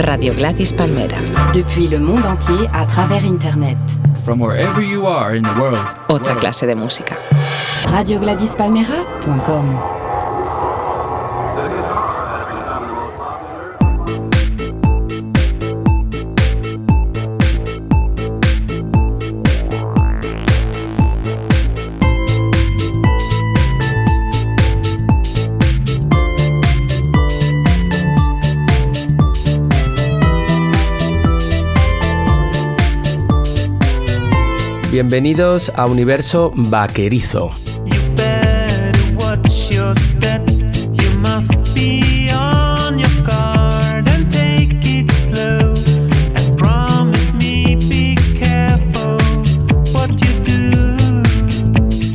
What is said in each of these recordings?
Radio Gladys Palmera. Depuis le monde entier à travers Internet. From wherever you are in the world. Otra clase de música. RadioGladysPalmera.com Bienvenidos a Universo Vaquerizo.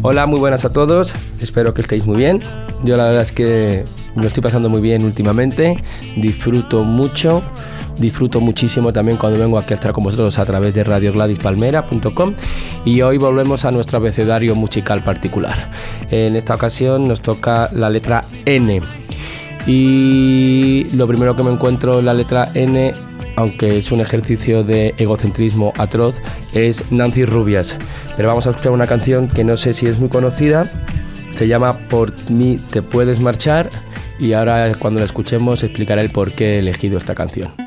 Hola, muy buenas a todos. Espero que estéis muy bien. Yo la verdad es que me lo estoy pasando muy bien últimamente. Disfruto mucho disfruto muchísimo también cuando vengo a estar con vosotros a través de radiogladyspalmera.com y hoy volvemos a nuestro abecedario musical particular. En esta ocasión nos toca la letra N y lo primero que me encuentro en la letra N aunque es un ejercicio de egocentrismo atroz, es Nancy Rubias. Pero vamos a escuchar una canción que no sé si es muy conocida, se llama Por mí te puedes marchar y ahora cuando la escuchemos explicaré el por qué he elegido esta canción.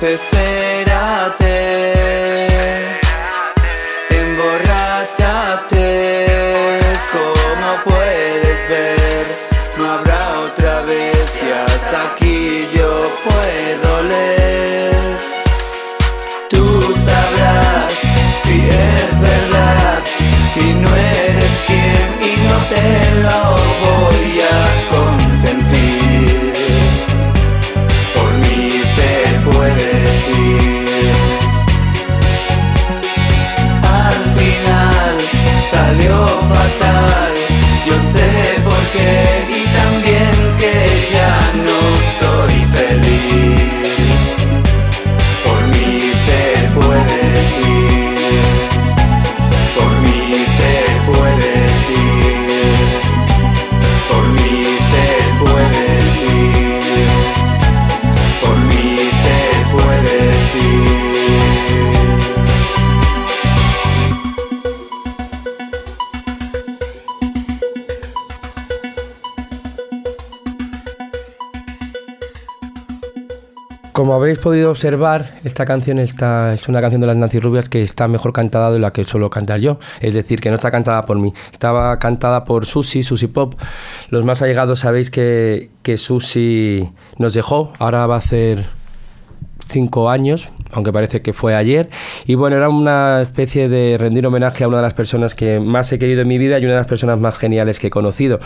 Por como habéis podido observar, esta canción está, es una canción de las Nancy Rubias que está mejor cantada de la que suelo cantar yo. Es decir, que no está cantada por mí. Estaba cantada por Susi, Susi Pop. Los más allegados sabéis que, que Susi nos dejó. Ahora va a hacer cinco años, aunque parece que fue ayer. Y bueno, era una especie de rendir homenaje a una de las personas que más he querido en mi vida y una de las personas más geniales que he conocido.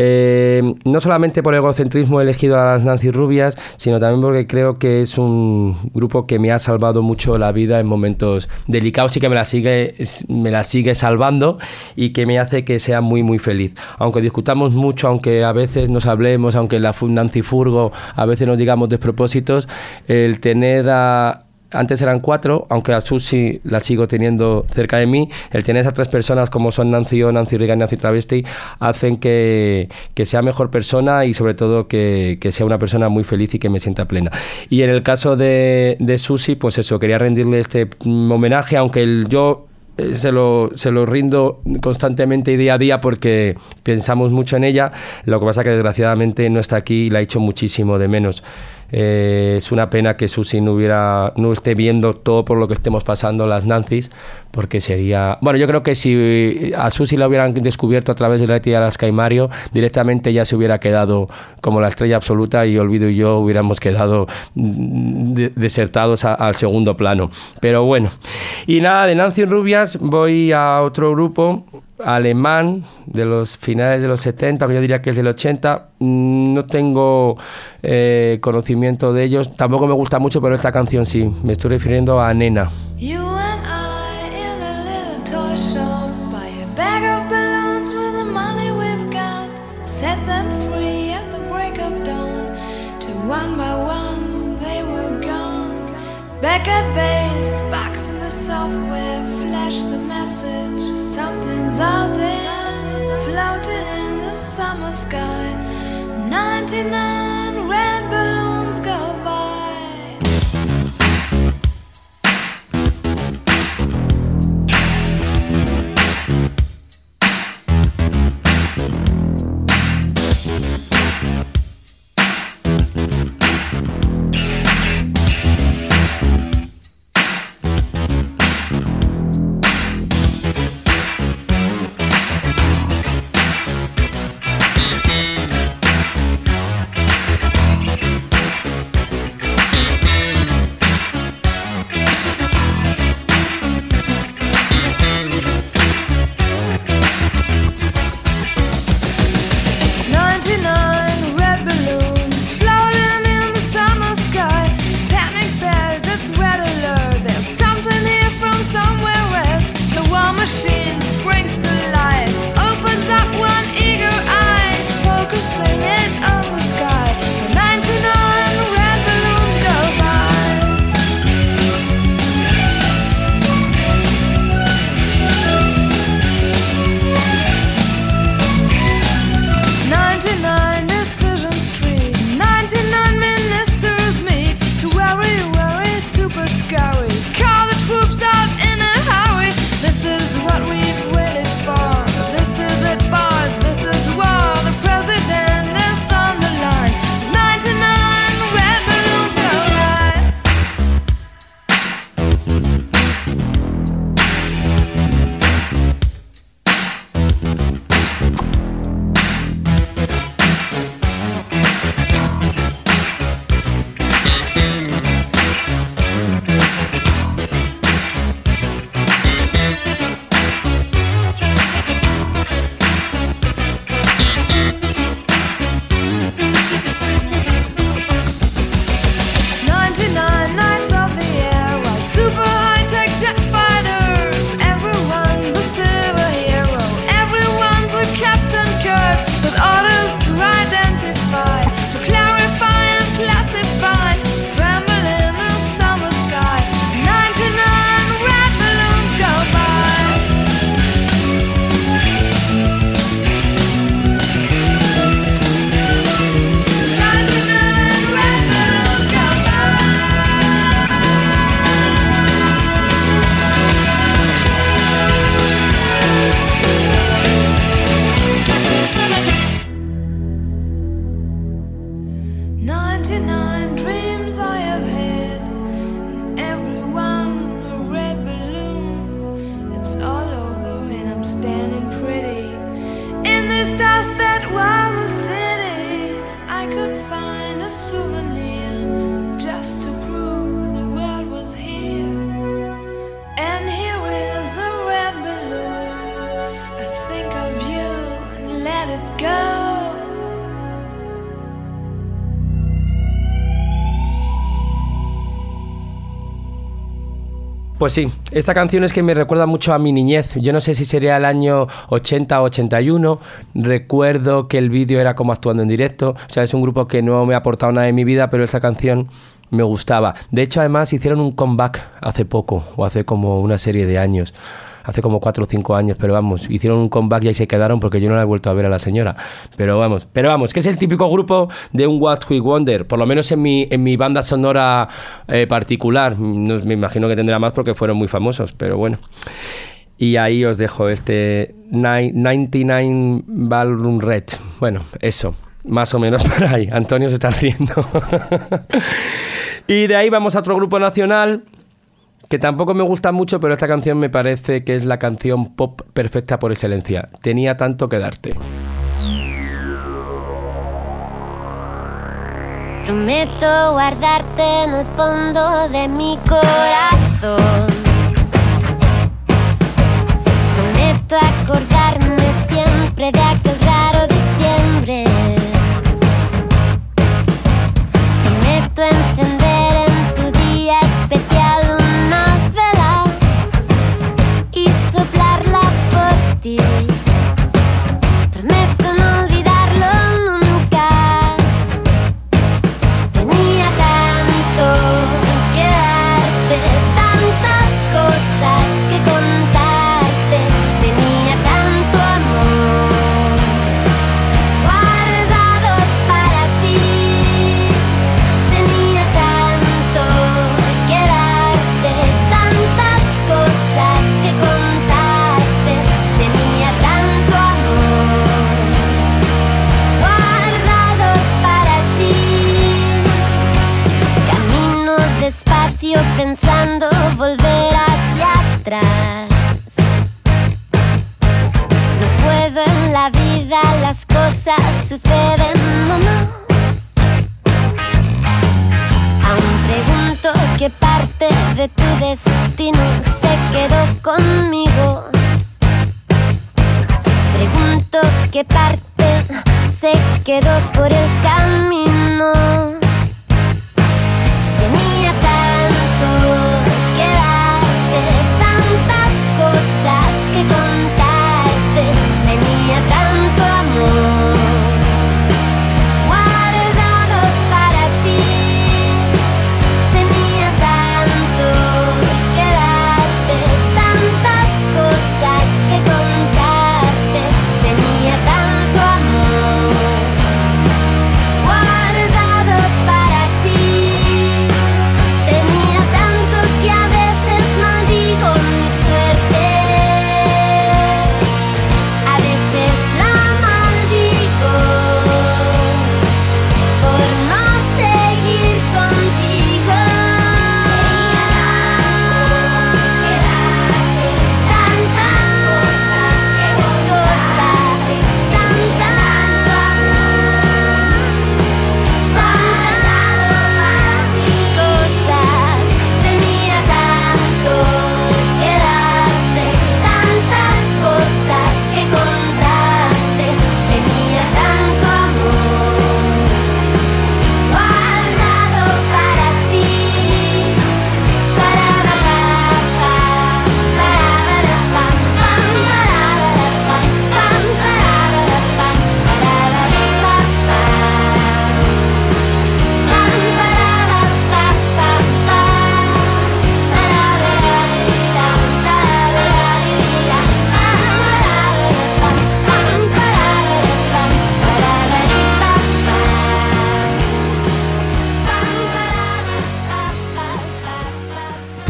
Eh, no solamente por egocentrismo he elegido a las Nancy Rubias, sino también porque creo que es un grupo que me ha salvado mucho la vida en momentos delicados y que me la sigue, me la sigue salvando y que me hace que sea muy muy feliz. Aunque discutamos mucho, aunque a veces nos hablemos, aunque la Nancy Furgo a veces nos digamos despropósitos, el tener a antes eran cuatro, aunque a Susi la sigo teniendo cerca de mí, el tener esas tres personas como son Nancy O, Nancy Reagan Nancy Travesti, hacen que, que, sea mejor persona y sobre todo que, que, sea una persona muy feliz y que me sienta plena. Y en el caso de, de Susi, pues eso, quería rendirle este homenaje, aunque el, yo eh, se lo, se lo rindo constantemente y día a día porque pensamos mucho en ella, lo que pasa que desgraciadamente no está aquí y la he hecho muchísimo de menos. Eh, es una pena que Susi no hubiera no esté viendo todo por lo que estemos pasando las Nancy's, porque sería bueno yo creo que si a Susi la hubieran descubierto a través de la de Alaska y Mario directamente ya se hubiera quedado como la estrella absoluta y Olvido y yo hubiéramos quedado mm, de, desertados al segundo plano. Pero bueno. Y nada de Nancy Rubias voy a otro grupo alemán de los finales de los 70, que yo diría que es del 80. Mm, no tengo eh, conocimiento de ellos, tampoco me gusta mucho, pero esta canción sí. Me estoy refiriendo a Nena. You and I in sky. 99 Pues sí, esta canción es que me recuerda mucho a mi niñez. Yo no sé si sería el año 80 o 81. Recuerdo que el vídeo era como actuando en directo. O sea, es un grupo que no me ha aportado nada en mi vida, pero esta canción me gustaba. De hecho, además hicieron un comeback hace poco, o hace como una serie de años. Hace como 4 o 5 años, pero vamos, hicieron un comeback y ahí se quedaron porque yo no la he vuelto a ver a la señora. Pero vamos, pero vamos, que es el típico grupo de un What We Wonder, por lo menos en mi, en mi banda sonora eh, particular. No, me imagino que tendrá más porque fueron muy famosos, pero bueno. Y ahí os dejo este Ni- 99 Ballroom Red. Bueno, eso, más o menos por ahí. Antonio se está riendo. y de ahí vamos a otro grupo nacional que tampoco me gusta mucho, pero esta canción me parece que es la canción pop perfecta por excelencia. Tenía tanto que darte. Prometo guardarte en el fondo de mi corazón. Prometo acordarme siempre de aquel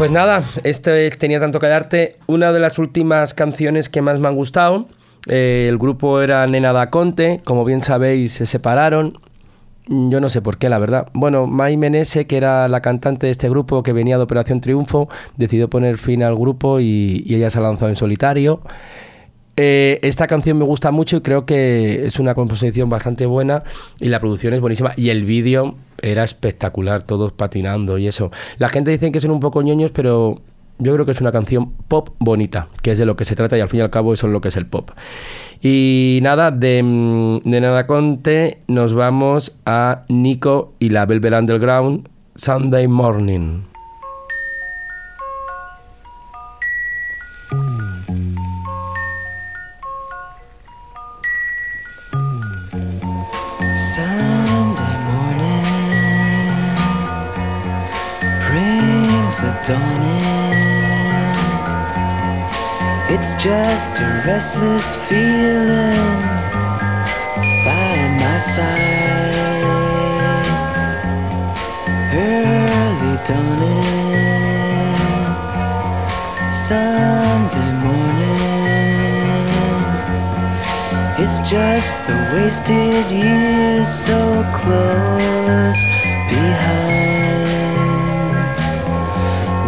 Pues nada, este tenía tanto que darte. Una de las últimas canciones que más me han gustado. eh, el grupo era Nena da Conte, como bien sabéis, se separaron. Mm, Yo no sé por qué, la verdad. Bueno, Mai Menese, que era la cantante de este grupo que venía de Operación Triunfo, decidió poner fin al grupo y, y ella se ha lanzado en solitario. Eh, esta canción me gusta mucho y creo que es una composición bastante buena y la producción es buenísima y el vídeo era espectacular, todos patinando y eso. La gente dice que son un poco ñoños, pero yo creo que es una canción pop bonita, que es de lo que se trata y al fin y al cabo eso es lo que es el pop. Y nada, de, mm, Nada Conte nos vamos a Nico y la Velvet Underground Sunday Morning. Dawn in. It's just a restless feeling by my side. Early dawning, Sunday morning. It's just the wasted years so close behind.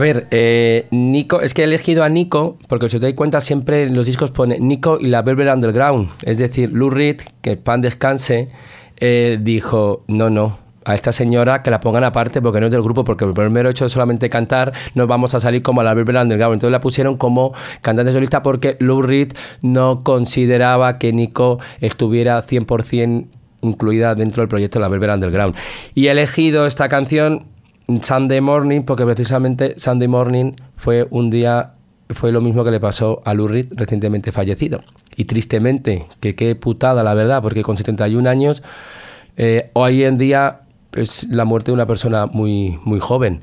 ver, eh, Nico, es que he elegido a Nico porque si os dais cuenta siempre en los discos pone Nico y la Velvet Underground. Es decir, Lou Reed, que pan descanse, eh, dijo, no, no, a esta señora que la pongan aparte porque no es del grupo, porque el primero hecho de solamente cantar nos vamos a salir como a la Velvet Underground. Entonces la pusieron como cantante solista porque Lou Reed no consideraba que Nico estuviera 100% incluida dentro del proyecto de la Velvet Underground. Y he elegido esta canción Sunday Morning, porque precisamente Sunday Morning fue un día, fue lo mismo que le pasó a Lou Reed, recientemente fallecido. Y tristemente, que qué putada la verdad, porque con 71 años, eh, hoy en día es la muerte de una persona muy, muy joven.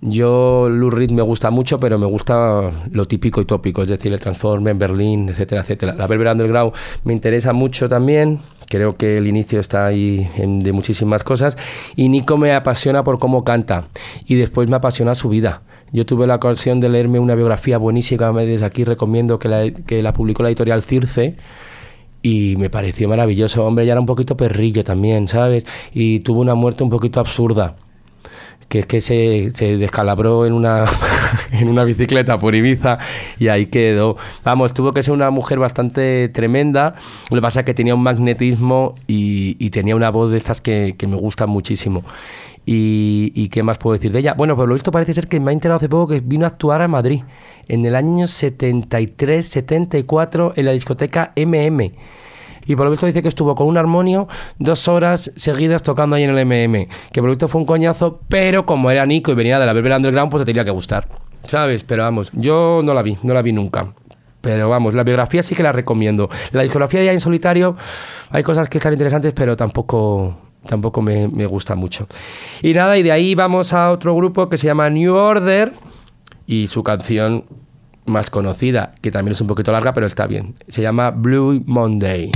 Yo, Lou Reed me gusta mucho, pero me gusta lo típico y tópico, es decir, el Transforme en Berlín, etcétera, etcétera. La Velvet Underground me interesa mucho también, creo que el inicio está ahí de muchísimas cosas. Y Nico me apasiona por cómo canta, y después me apasiona su vida. Yo tuve la ocasión de leerme una biografía buenísima, desde aquí recomiendo que la, que la publicó la editorial Circe, y me pareció maravilloso. Hombre, ya era un poquito perrillo también, ¿sabes? Y tuvo una muerte un poquito absurda que es que se, se descalabró en una, en una bicicleta por Ibiza y ahí quedó. Vamos, tuvo que ser una mujer bastante tremenda. Lo que pasa es que tenía un magnetismo y, y tenía una voz de estas que, que me gusta muchísimo. Y, y qué más puedo decir de ella? Bueno, pues lo visto parece ser que me ha enterado hace poco que vino a actuar a Madrid en el año 73-74 en la discoteca MM. Y por lo visto dice que estuvo con un armonio dos horas seguidas tocando ahí en el MM. Que por lo visto fue un coñazo, pero como era Nico y venía de la Velvet Underground, pues te tenía que gustar. ¿sabes? Pero vamos, yo no la vi, no la vi nunca. Pero vamos, la biografía sí que la recomiendo. La discografía ya en solitario hay cosas que están interesantes, pero tampoco, tampoco me, me gusta mucho. Y nada, y de ahí vamos a otro grupo que se llama New Order y su canción más conocida, que también es un poquito larga, pero está bien. Se llama Blue Monday.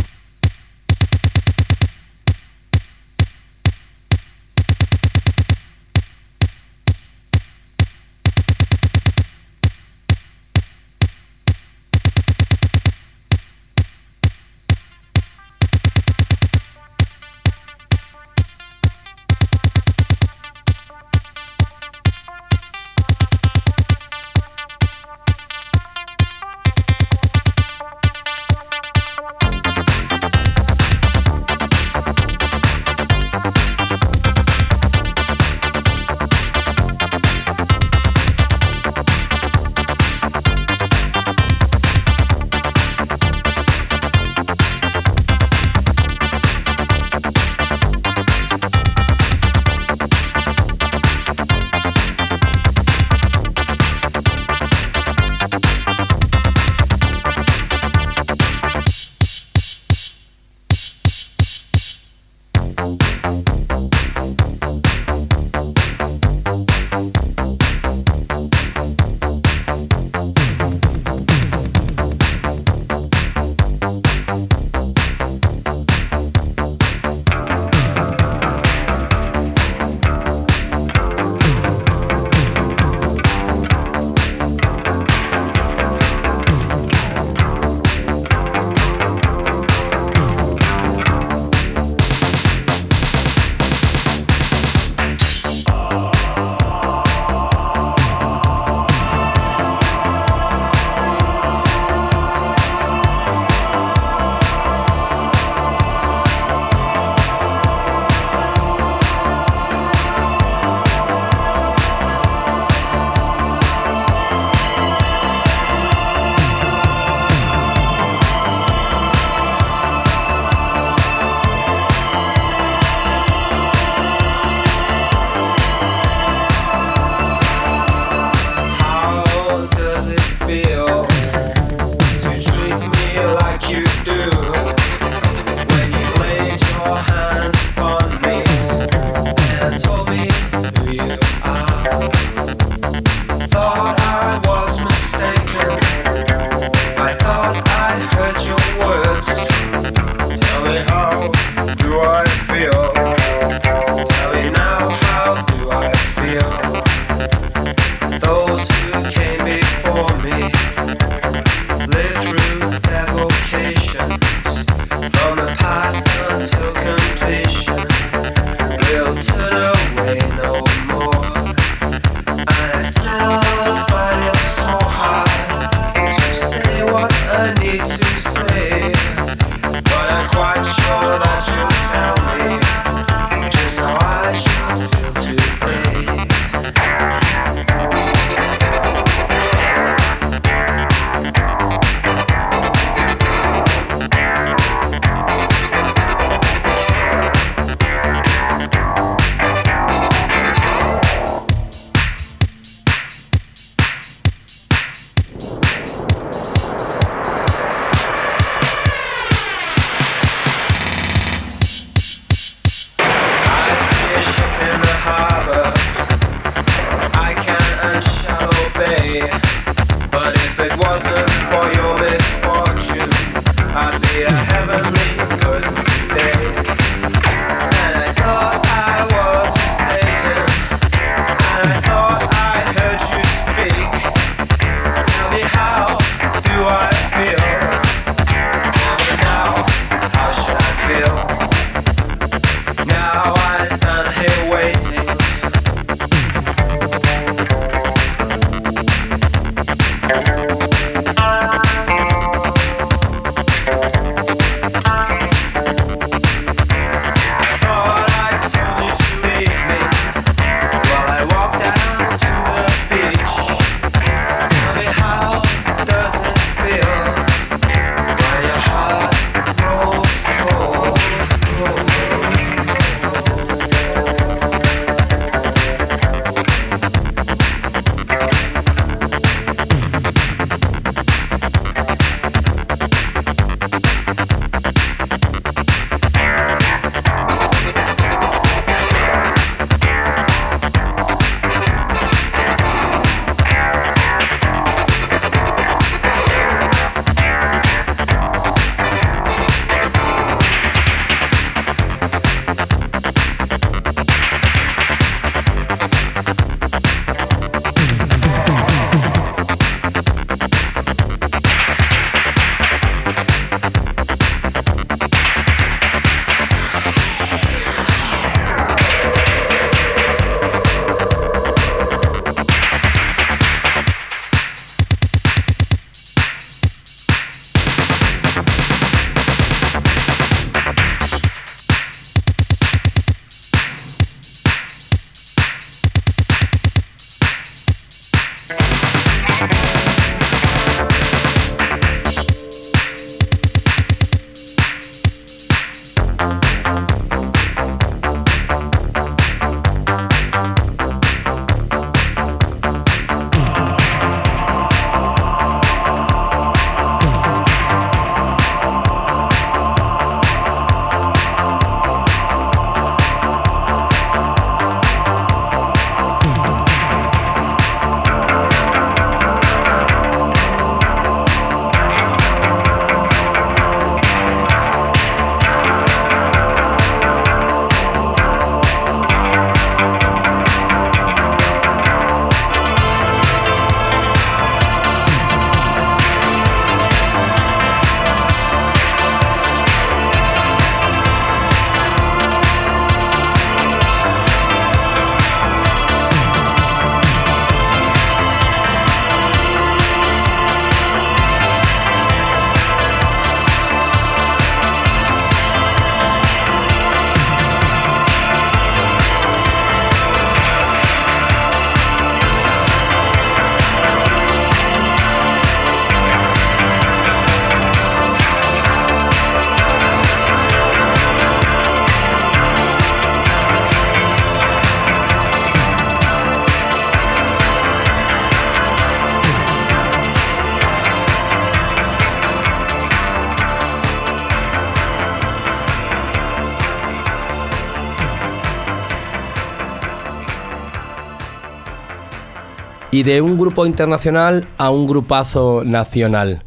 Y de un grupo internacional a un grupazo nacional.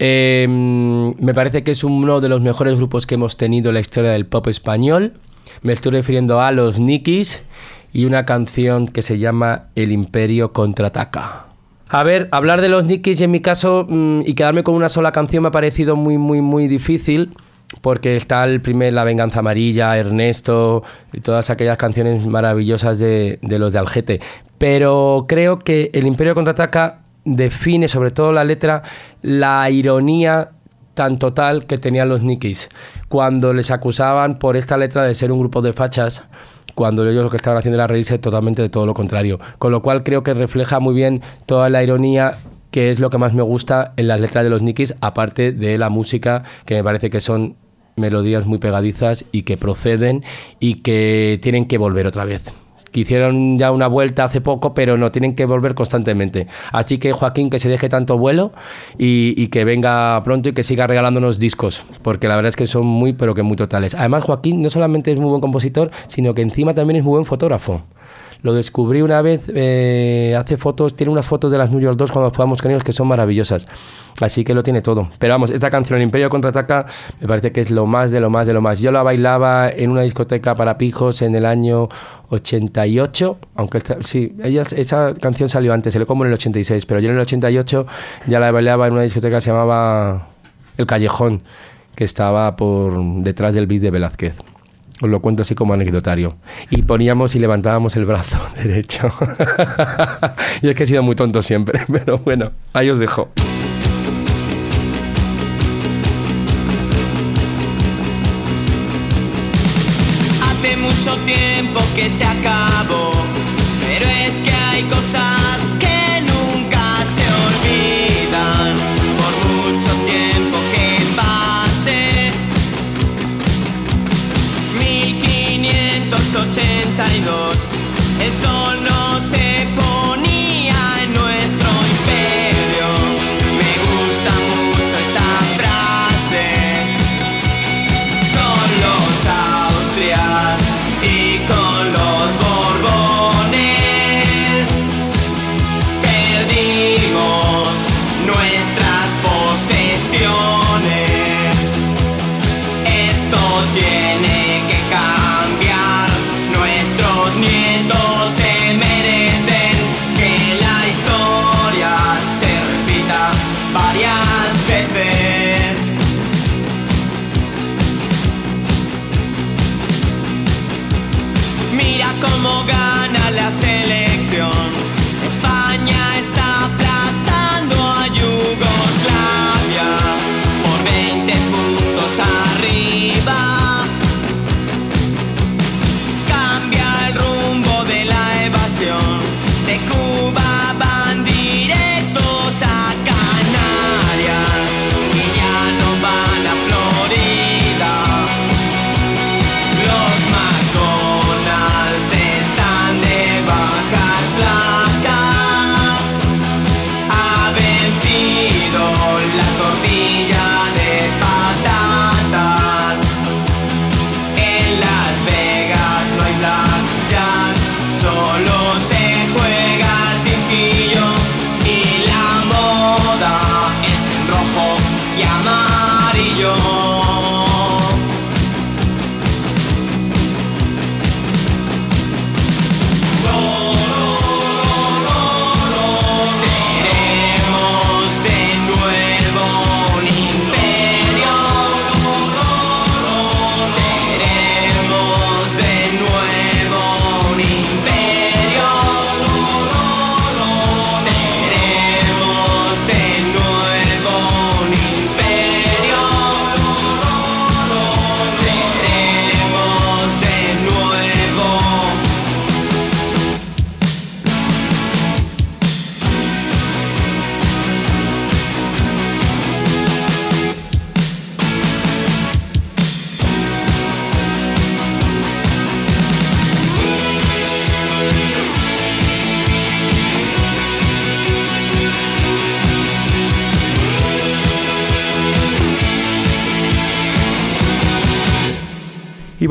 Eh, me parece que es uno de los mejores grupos que hemos tenido en la historia del pop español. Me estoy refiriendo a los Nikis y una canción que se llama El Imperio contraataca. A ver, hablar de los Nikis en mi caso mm, y quedarme con una sola canción me ha parecido muy, muy, muy difícil porque está el primer La Venganza Amarilla, Ernesto y todas aquellas canciones maravillosas de, de los de Algete. Pero creo que El Imperio contraataca define, sobre todo la letra, la ironía tan total que tenían los Nikis cuando les acusaban por esta letra de ser un grupo de fachas cuando ellos lo que estaban haciendo era reírse totalmente de todo lo contrario. Con lo cual creo que refleja muy bien toda la ironía que es lo que más me gusta en las letras de los Nikis, aparte de la música, que me parece que son melodías muy pegadizas y que proceden y que tienen que volver otra vez que hicieron ya una vuelta hace poco, pero no tienen que volver constantemente. Así que Joaquín, que se deje tanto vuelo y, y, que venga pronto y que siga regalándonos discos, porque la verdad es que son muy, pero que muy totales. Además, Joaquín no solamente es muy buen compositor, sino que encima también es muy buen fotógrafo. Lo descubrí una vez, eh, hace fotos, tiene unas fotos de las New York 2 cuando jugamos con ellos que son maravillosas. Así que lo tiene todo. Pero vamos, esta canción, El Imperio Contraataca, me parece que es lo más de lo más de lo más. Yo la bailaba en una discoteca para pijos en el año 88, aunque sí, ella, esa canción salió antes, se le como en el 86, pero yo en el 88 ya la bailaba en una discoteca que se llamaba El Callejón, que estaba por detrás del beat de Velázquez. Os lo cuento así como anecdotario. Y poníamos y levantábamos el brazo derecho. y es que he sido muy tonto siempre, pero bueno, ahí os dejo.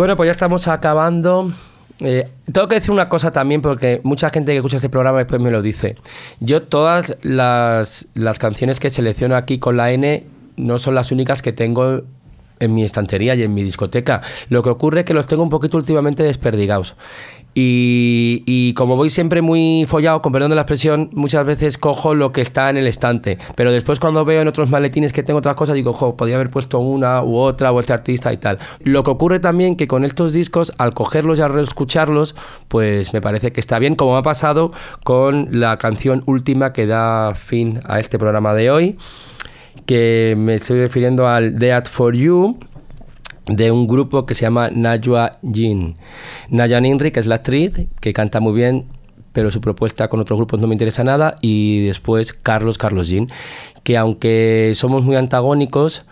Bueno, pues ya estamos acabando Eh, tengo que decir una cosa también porque mucha gente que escucha este programa después me lo dice. Yo todas las, las canciones que selecciono aquí con la N no son las únicas que tengo en mi estantería y en mi discoteca. Lo que ocurre es que los tengo un poquito últimamente desperdigados. Y, como voy siempre muy follado, con perdón de la expresión, muchas veces cojo lo que está en el estante. Pero después cuando veo en otros maletines que tengo otras cosas, digo, jo, podría haber puesto una u otra o este artista y tal. Lo que ocurre también que con estos discos, al cogerlos y al reescucharlos, pues me parece que está bien, como me ha pasado con la canción última que da fin a este programa de hoy, que me estoy refiriendo al Dead for You de un grupo que se llama Najwa Jin. Naya Ninri, que es la actriz, que canta muy bien, pero su propuesta con otros grupos no me interesa nada. Y después Carlos Carlos Jin, que aunque somos muy antagónicos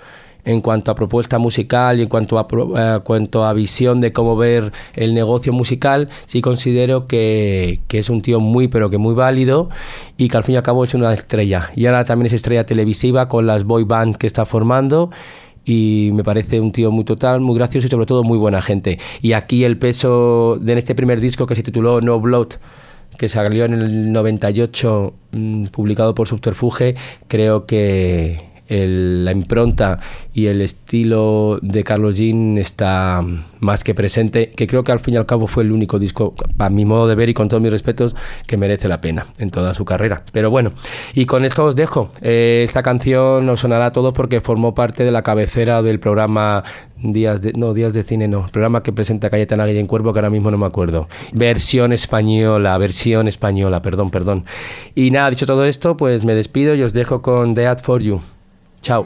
en cuanto a propuesta musical y en cuanto a, eh, cuanto a visión de cómo ver el negocio musical, sí considero que, que, es un tío muy, pero que muy válido y que al fin y al cabo es una estrella. Y ahora también es estrella televisiva con las boy band que está formando y me parece un tío muy total, muy gracioso y sobre todo muy buena gente. Y aquí el peso de este primer disco que se tituló No Blood, que salió en el 98, mmm, publicado por Subterfuge, creo que la impronta y el estilo de Carlos Jean está más que presente, que creo que al fin y al cabo fue el único disco, a mi modo de ver y con todos mis respetos, que merece la pena en toda su carrera. Pero bueno, y con esto os dejo. Eh, esta canción os sonará a todos porque formó parte de la cabecera del programa Días de, no, Días de Cine, no, el programa que presenta Cayetana en Cuervo, que ahora mismo no me acuerdo. Versión española, versión española, perdón, perdón. Y nada, dicho todo esto, pues me despido y os dejo con The Ad for You. Chao.